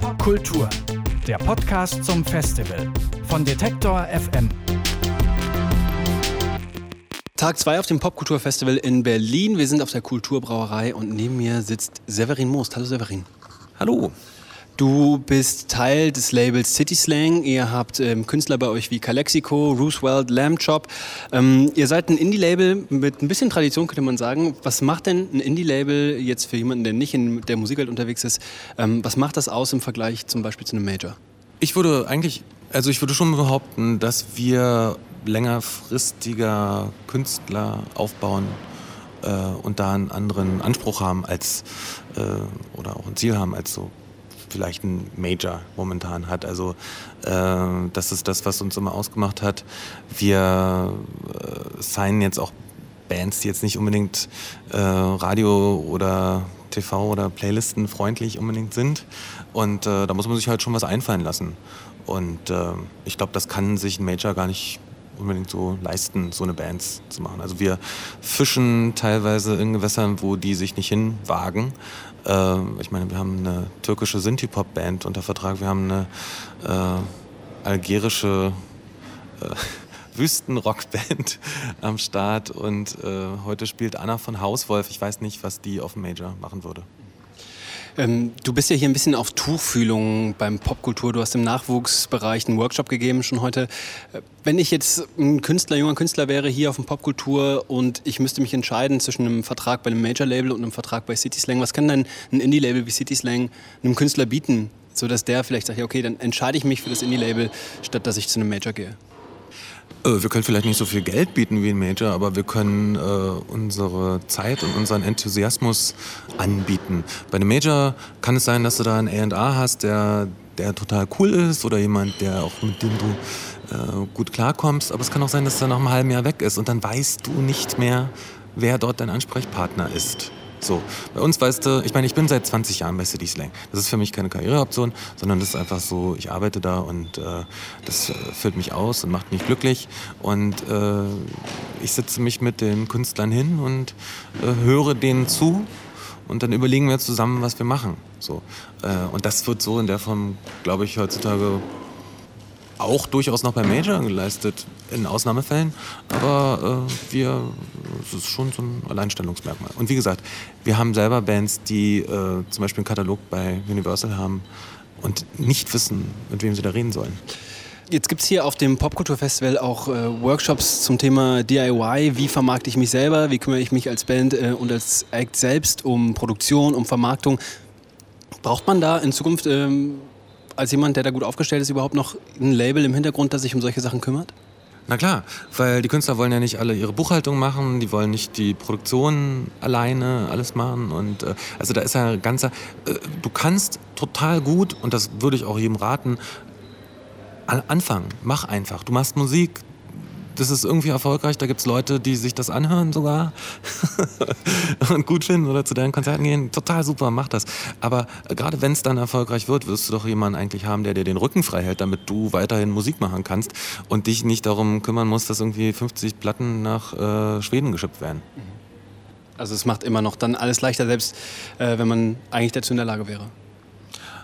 Popkultur, der Podcast zum Festival von Detektor FM. Tag 2 auf dem Popkulturfestival in Berlin. Wir sind auf der Kulturbrauerei und neben mir sitzt Severin Most. Hallo Severin. Hallo. Du bist Teil des Labels City Slang. Ihr habt ähm, Künstler bei euch wie Calexico, Roosevelt, Lamb Chop. Ähm, ihr seid ein Indie-Label mit ein bisschen Tradition, könnte man sagen. Was macht denn ein Indie-Label jetzt für jemanden, der nicht in der Musikwelt unterwegs ist? Ähm, was macht das aus im Vergleich zum Beispiel zu einem Major? Ich würde eigentlich, also ich würde schon behaupten, dass wir längerfristiger Künstler aufbauen äh, und da einen anderen Anspruch haben als äh, oder auch ein Ziel haben als so vielleicht ein Major momentan hat. Also äh, das ist das, was uns immer ausgemacht hat. Wir äh, signen jetzt auch Bands, die jetzt nicht unbedingt äh, Radio oder TV oder Playlisten freundlich unbedingt sind. Und äh, da muss man sich halt schon was einfallen lassen. Und äh, ich glaube, das kann sich ein Major gar nicht unbedingt so leisten, so eine Band zu machen. Also wir fischen teilweise in Gewässern, wo die sich nicht hinwagen. Äh, ich meine, wir haben eine türkische Synthie-Pop-Band unter Vertrag, wir haben eine äh, algerische äh, Wüstenrockband am Start und äh, heute spielt Anna von Hauswolf. Ich weiß nicht, was die auf dem Major machen würde. Ähm, du bist ja hier ein bisschen auf Tuchfühlung beim Popkultur. Du hast im Nachwuchsbereich einen Workshop gegeben schon heute. Äh, wenn ich jetzt ein Künstler, junger Künstler wäre hier auf dem Popkultur und ich müsste mich entscheiden zwischen einem Vertrag bei einem Major-Label und einem Vertrag bei City Slang, was kann denn ein Indie-Label wie City Slang einem Künstler bieten, sodass der vielleicht sagt, ja, okay, dann entscheide ich mich für das Indie-Label, statt dass ich zu einem Major gehe? Äh, wir können vielleicht nicht so viel Geld bieten wie ein Major, aber wir können äh, unsere Zeit und unseren Enthusiasmus anbieten. Bei einem Major kann es sein, dass du da einen A&R hast, der, der total cool ist oder jemand, der auch mit dem du äh, gut klarkommst. Aber es kann auch sein, dass er nach einem halben Jahr weg ist und dann weißt du nicht mehr, wer dort dein Ansprechpartner ist. So, bei uns weißt du, ich meine, ich bin seit 20 Jahren bei City Slang. Das ist für mich keine Karriereoption, sondern das ist einfach so, ich arbeite da und äh, das äh, füllt mich aus und macht mich glücklich. Und äh, ich setze mich mit den Künstlern hin und äh, höre denen zu und dann überlegen wir zusammen, was wir machen. So. Äh, und das wird so in der Form, glaube ich, heutzutage auch durchaus noch bei Major geleistet, in Ausnahmefällen. Aber äh, wir, es ist schon so ein Alleinstellungsmerkmal. Und wie gesagt, wir haben selber Bands, die äh, zum Beispiel einen Katalog bei Universal haben und nicht wissen, mit wem sie da reden sollen. Jetzt gibt es hier auf dem Popkulturfestival auch äh, Workshops zum Thema DIY. Wie vermarkte ich mich selber? Wie kümmere ich mich als Band äh, und als Act selbst um Produktion, um Vermarktung? Braucht man da in Zukunft ähm, als jemand, der da gut aufgestellt ist, überhaupt noch ein Label im Hintergrund, das sich um solche Sachen kümmert? Na klar, weil die Künstler wollen ja nicht alle ihre Buchhaltung machen, die wollen nicht die Produktion alleine alles machen und äh, also da ist ja ein ganzer, äh, du kannst total gut und das würde ich auch jedem raten, anfangen, mach einfach. Du machst Musik, das ist irgendwie erfolgreich. Da gibt es Leute, die sich das anhören sogar und gut finden oder zu deinen Konzerten gehen. Total super, mach das. Aber äh, gerade wenn es dann erfolgreich wird, wirst du doch jemanden eigentlich haben, der dir den Rücken frei hält, damit du weiterhin Musik machen kannst und dich nicht darum kümmern musst, dass irgendwie 50 Platten nach äh, Schweden geschippt werden. Also es macht immer noch dann alles leichter, selbst äh, wenn man eigentlich dazu in der Lage wäre.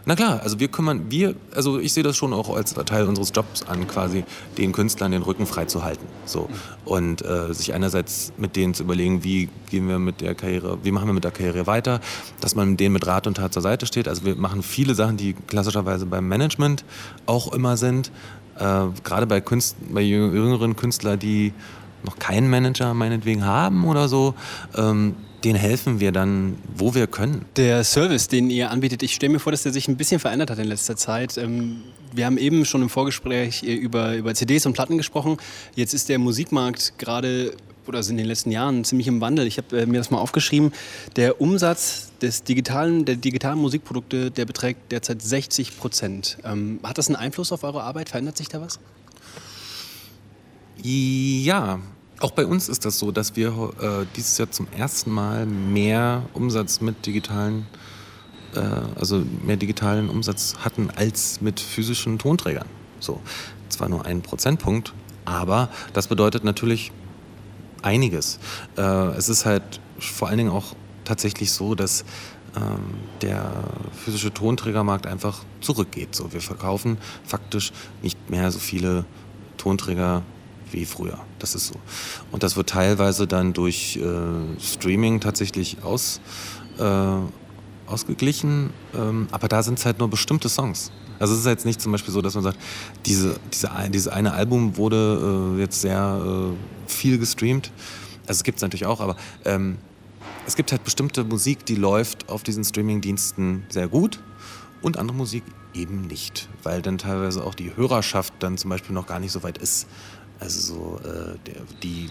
Na klar, also wir kümmern, wir, also ich sehe das schon auch als Teil unseres Jobs an, quasi den Künstlern den Rücken frei zu halten. So. Und äh, sich einerseits mit denen zu überlegen, wie gehen wir mit der Karriere, wie machen wir mit der Karriere weiter, dass man denen mit Rat und Tat zur Seite steht. Also wir machen viele Sachen, die klassischerweise beim Management auch immer sind. Äh, gerade bei, bei jüngeren Künstlern, die noch keinen Manager meinetwegen haben oder so. Ähm, den helfen wir dann, wo wir können. Der Service, den ihr anbietet, ich stelle mir vor, dass der sich ein bisschen verändert hat in letzter Zeit. Ähm, wir haben eben schon im Vorgespräch äh, über, über CDs und Platten gesprochen. Jetzt ist der Musikmarkt gerade oder sind in den letzten Jahren ziemlich im Wandel. Ich habe äh, mir das mal aufgeschrieben. Der Umsatz des digitalen, der digitalen Musikprodukte, der beträgt derzeit 60 Prozent. Ähm, hat das einen Einfluss auf eure Arbeit? Verändert sich da was? Ja, auch bei uns ist das so, dass wir äh, dieses Jahr zum ersten Mal mehr Umsatz mit digitalen, äh, also mehr digitalen Umsatz hatten als mit physischen Tonträgern. So, zwar nur ein Prozentpunkt, aber das bedeutet natürlich einiges. Äh, es ist halt vor allen Dingen auch tatsächlich so, dass ähm, der physische Tonträgermarkt einfach zurückgeht. So, wir verkaufen faktisch nicht mehr so viele Tonträger wie früher. Das ist so. Und das wird teilweise dann durch äh, Streaming tatsächlich aus, äh, ausgeglichen. Ähm, aber da sind es halt nur bestimmte Songs. Also es ist jetzt nicht zum Beispiel so, dass man sagt, diese, diese, dieses eine Album wurde äh, jetzt sehr äh, viel gestreamt. Also es gibt es natürlich auch, aber ähm, es gibt halt bestimmte Musik, die läuft auf diesen Streaming-Diensten sehr gut und andere Musik eben nicht, weil dann teilweise auch die Hörerschaft dann zum Beispiel noch gar nicht so weit ist. Also so äh, die, äh,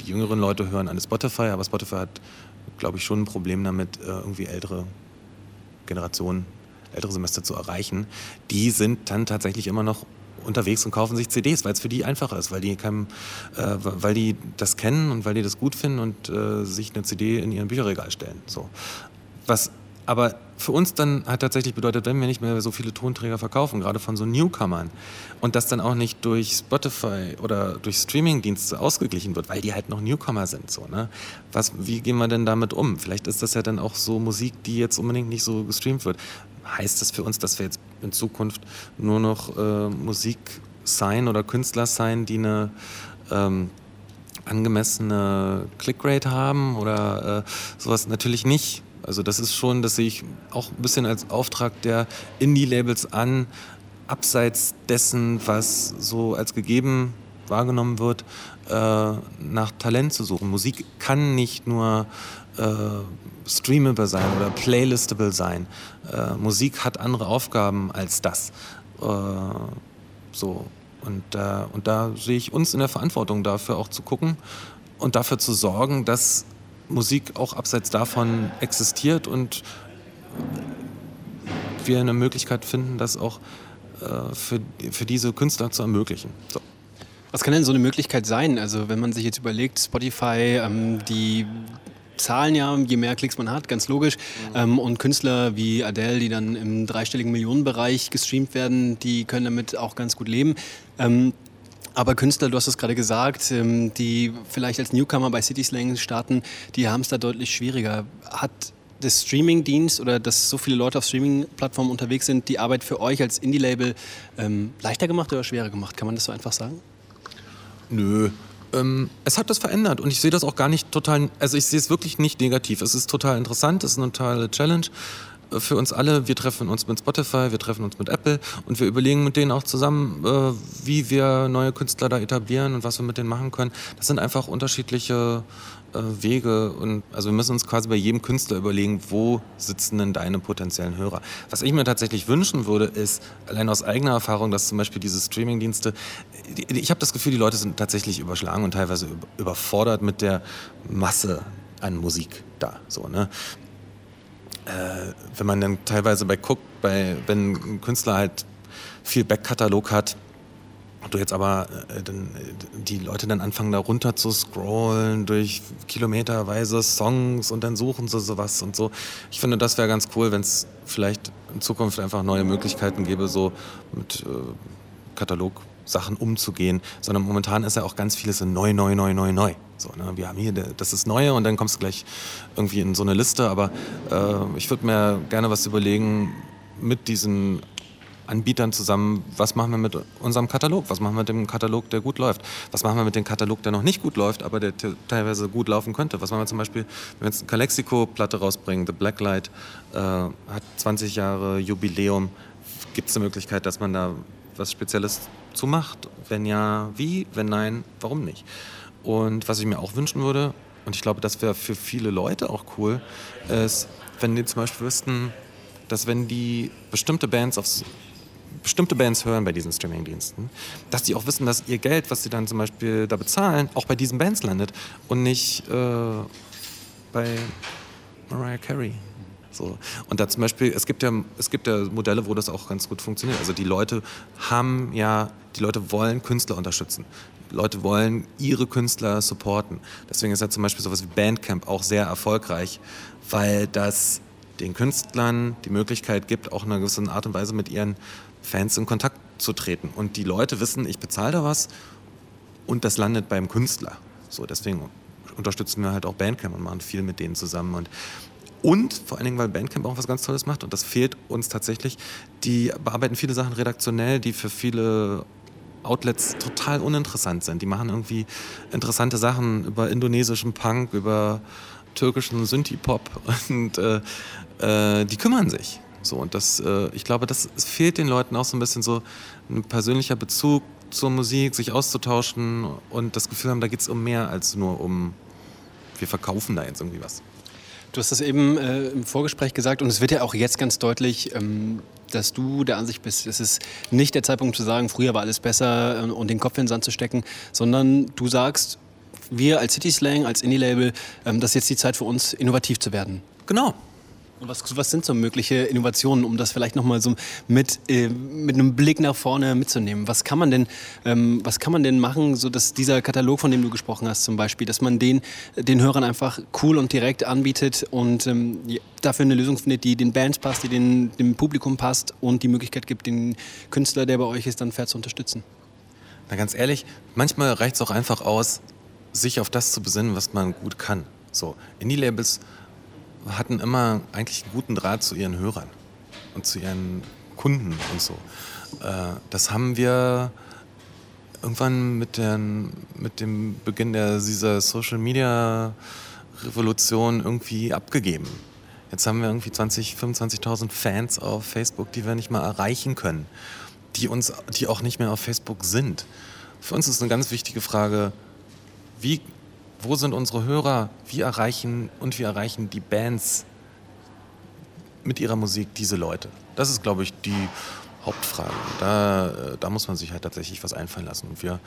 die jüngeren Leute hören an Spotify, aber Spotify hat, glaube ich, schon ein Problem damit, äh, irgendwie ältere Generationen ältere Semester zu erreichen, die sind dann tatsächlich immer noch unterwegs und kaufen sich CDs, weil es für die einfacher ist, weil die, kein, äh, weil die das kennen und weil die das gut finden und äh, sich eine CD in ihren Bücherregal stellen. So. Was aber für uns dann hat tatsächlich bedeutet, wenn wir nicht mehr so viele Tonträger verkaufen, gerade von so Newcomern, und das dann auch nicht durch Spotify oder durch Streamingdienste ausgeglichen wird, weil die halt noch Newcomer sind. So, ne? Was, wie gehen wir denn damit um? Vielleicht ist das ja dann auch so Musik, die jetzt unbedingt nicht so gestreamt wird heißt das für uns, dass wir jetzt in Zukunft nur noch äh, Musik sein oder Künstler sein, die eine ähm, angemessene Clickrate haben oder äh, sowas? Natürlich nicht. Also das ist schon, das sehe ich auch ein bisschen als Auftrag der Indie-Labels an, abseits dessen, was so als gegeben wahrgenommen wird, äh, nach Talent zu suchen. Musik kann nicht nur äh, streamable sein oder playlistable sein. Äh, Musik hat andere Aufgaben als das. Äh, so. Und, äh, und da sehe ich uns in der Verantwortung dafür auch zu gucken und dafür zu sorgen, dass Musik auch abseits davon existiert und wir eine Möglichkeit finden, das auch äh, für, für diese Künstler zu ermöglichen. So. Was kann denn so eine Möglichkeit sein? Also wenn man sich jetzt überlegt, Spotify, ähm, die zahlen ja, je mehr Klicks man hat, ganz logisch. Ähm, und Künstler wie Adele, die dann im dreistelligen Millionenbereich gestreamt werden, die können damit auch ganz gut leben. Ähm, aber Künstler, du hast es gerade gesagt, ähm, die vielleicht als Newcomer bei City Slang starten, die haben es da deutlich schwieriger. Hat das Streaming-Dienst oder dass so viele Leute auf Streaming-Plattformen unterwegs sind, die Arbeit für euch als Indie-Label ähm, leichter gemacht oder schwerer gemacht? Kann man das so einfach sagen? Nö, ähm, es hat das verändert und ich sehe das auch gar nicht total, also ich sehe es wirklich nicht negativ. Es ist total interessant, es ist eine totale Challenge für uns alle. Wir treffen uns mit Spotify, wir treffen uns mit Apple und wir überlegen mit denen auch zusammen, äh, wie wir neue Künstler da etablieren und was wir mit denen machen können. Das sind einfach unterschiedliche äh, Wege und also wir müssen uns quasi bei jedem Künstler überlegen, wo sitzen denn deine potenziellen Hörer. Was ich mir tatsächlich wünschen würde, ist allein aus eigener Erfahrung, dass zum Beispiel diese Streamingdienste, ich habe das Gefühl, die Leute sind tatsächlich überschlagen und teilweise überfordert mit der Masse an Musik da. So, ne? Äh, wenn man dann teilweise bei guckt, bei, wenn ein Künstler halt viel Backkatalog hat, du jetzt aber äh, dann, äh, die Leute dann anfangen da runter zu scrollen durch kilometerweise Songs und dann suchen sie sowas und so. Ich finde, das wäre ganz cool, wenn es vielleicht in Zukunft einfach neue Möglichkeiten gäbe, so mit äh, Katalogsachen umzugehen. Sondern momentan ist ja auch ganz vieles neu, neu, neu, neu, neu. So, ne? Wir haben hier das ist Neue und dann kommst du gleich irgendwie in so eine Liste. Aber äh, ich würde mir gerne was überlegen mit diesen Anbietern zusammen, was machen wir mit unserem Katalog, was machen wir mit dem Katalog, der gut läuft, was machen wir mit dem Katalog, der noch nicht gut läuft, aber der teilweise gut laufen könnte. Was machen wir zum Beispiel, wenn wir jetzt eine Calexico-Platte rausbringen, The Blacklight, äh, hat 20 Jahre Jubiläum, gibt es eine Möglichkeit, dass man da was Spezielles zu macht? Wenn ja, wie? Wenn nein, warum nicht? Und was ich mir auch wünschen würde, und ich glaube, das wäre für viele Leute auch cool, ist, wenn die zum Beispiel wüssten, dass wenn die bestimmte Bands aufs bestimmte Bands hören bei diesen Streamingdiensten, dass die auch wissen, dass ihr Geld, was sie dann zum Beispiel da bezahlen, auch bei diesen Bands landet und nicht äh, bei Mariah Carey. So. Und da zum Beispiel, es gibt, ja, es gibt ja Modelle, wo das auch ganz gut funktioniert. Also die Leute haben ja, die Leute wollen Künstler unterstützen. Leute wollen ihre Künstler supporten. Deswegen ist ja zum Beispiel sowas wie Bandcamp auch sehr erfolgreich, weil das den Künstlern die Möglichkeit gibt, auch in einer gewissen Art und Weise mit ihren Fans in Kontakt zu treten. Und die Leute wissen, ich bezahle da was und das landet beim Künstler. So, deswegen unterstützen wir halt auch Bandcamp und machen viel mit denen zusammen. Und und vor allen Dingen, weil Bandcamp auch was ganz Tolles macht und das fehlt uns tatsächlich. Die bearbeiten viele Sachen redaktionell, die für viele Outlets total uninteressant sind. Die machen irgendwie interessante Sachen über indonesischen Punk, über türkischen Synthie-Pop und äh, äh, die kümmern sich. So, und das, äh, ich glaube, das fehlt den Leuten auch so ein bisschen so ein persönlicher Bezug zur Musik, sich auszutauschen und das Gefühl haben, da geht es um mehr als nur um, wir verkaufen da jetzt irgendwie was. Du hast das eben äh, im Vorgespräch gesagt und es wird ja auch jetzt ganz deutlich, ähm, dass du der Ansicht bist, es ist nicht der Zeitpunkt zu sagen, früher war alles besser äh, und den Kopf in den Sand zu stecken, sondern du sagst, wir als City Slang, als Indie-Label, ähm, das ist jetzt die Zeit für uns, innovativ zu werden. Genau, was, was sind so mögliche Innovationen, um das vielleicht nochmal so mit, äh, mit einem Blick nach vorne mitzunehmen? Was kann man denn, ähm, was kann man denn machen, so dass dieser Katalog, von dem du gesprochen hast zum Beispiel, dass man den, den Hörern einfach cool und direkt anbietet und ähm, dafür eine Lösung findet, die den Bands passt, die den, dem Publikum passt und die Möglichkeit gibt, den Künstler, der bei euch ist, dann fair zu unterstützen? Na ganz ehrlich, manchmal reicht es auch einfach aus, sich auf das zu besinnen, was man gut kann. So, Indie-Labels hatten immer eigentlich einen guten Draht zu ihren Hörern und zu ihren Kunden und so. Äh, das haben wir irgendwann mit, den, mit dem Beginn der, dieser Social Media Revolution irgendwie abgegeben. Jetzt haben wir irgendwie 20, 25.000 Fans auf Facebook, die wir nicht mal erreichen können, die uns, die auch nicht mehr auf Facebook sind. Für uns ist eine ganz wichtige Frage, wie wo sind unsere Hörer, wie erreichen und wie erreichen die Bands mit ihrer Musik diese Leute? Das ist, glaube ich, die Hauptfrage. Da, äh, da muss man sich halt tatsächlich was einfallen lassen. Und wir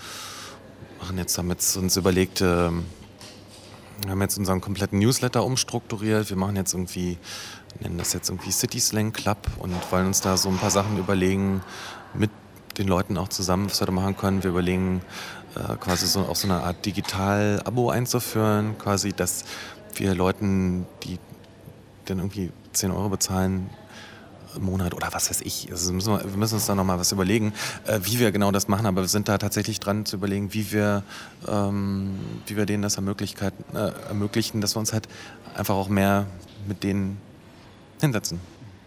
machen jetzt damit uns überlegt, ähm, wir haben jetzt unseren kompletten Newsletter umstrukturiert. Wir machen jetzt irgendwie, nennen das jetzt irgendwie City Slang Club und wollen uns da so ein paar Sachen überlegen mit den Leuten auch zusammen, was wir da machen können. Wir überlegen äh, quasi so auch so eine Art Digital-Abo einzuführen, quasi, dass wir Leuten, die dann irgendwie 10 Euro bezahlen, im Monat oder was weiß ich. Also müssen wir, wir, müssen uns da nochmal was überlegen, äh, wie wir genau das machen. Aber wir sind da tatsächlich dran zu überlegen, wie wir, ähm, wie wir denen das äh, ermöglichen, dass wir uns halt einfach auch mehr mit denen hinsetzen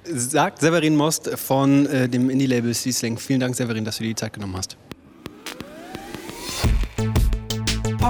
sagt Severin Most von äh, dem Indie-Label Siesling. Vielen Dank, Severin, dass du dir die Zeit genommen hast.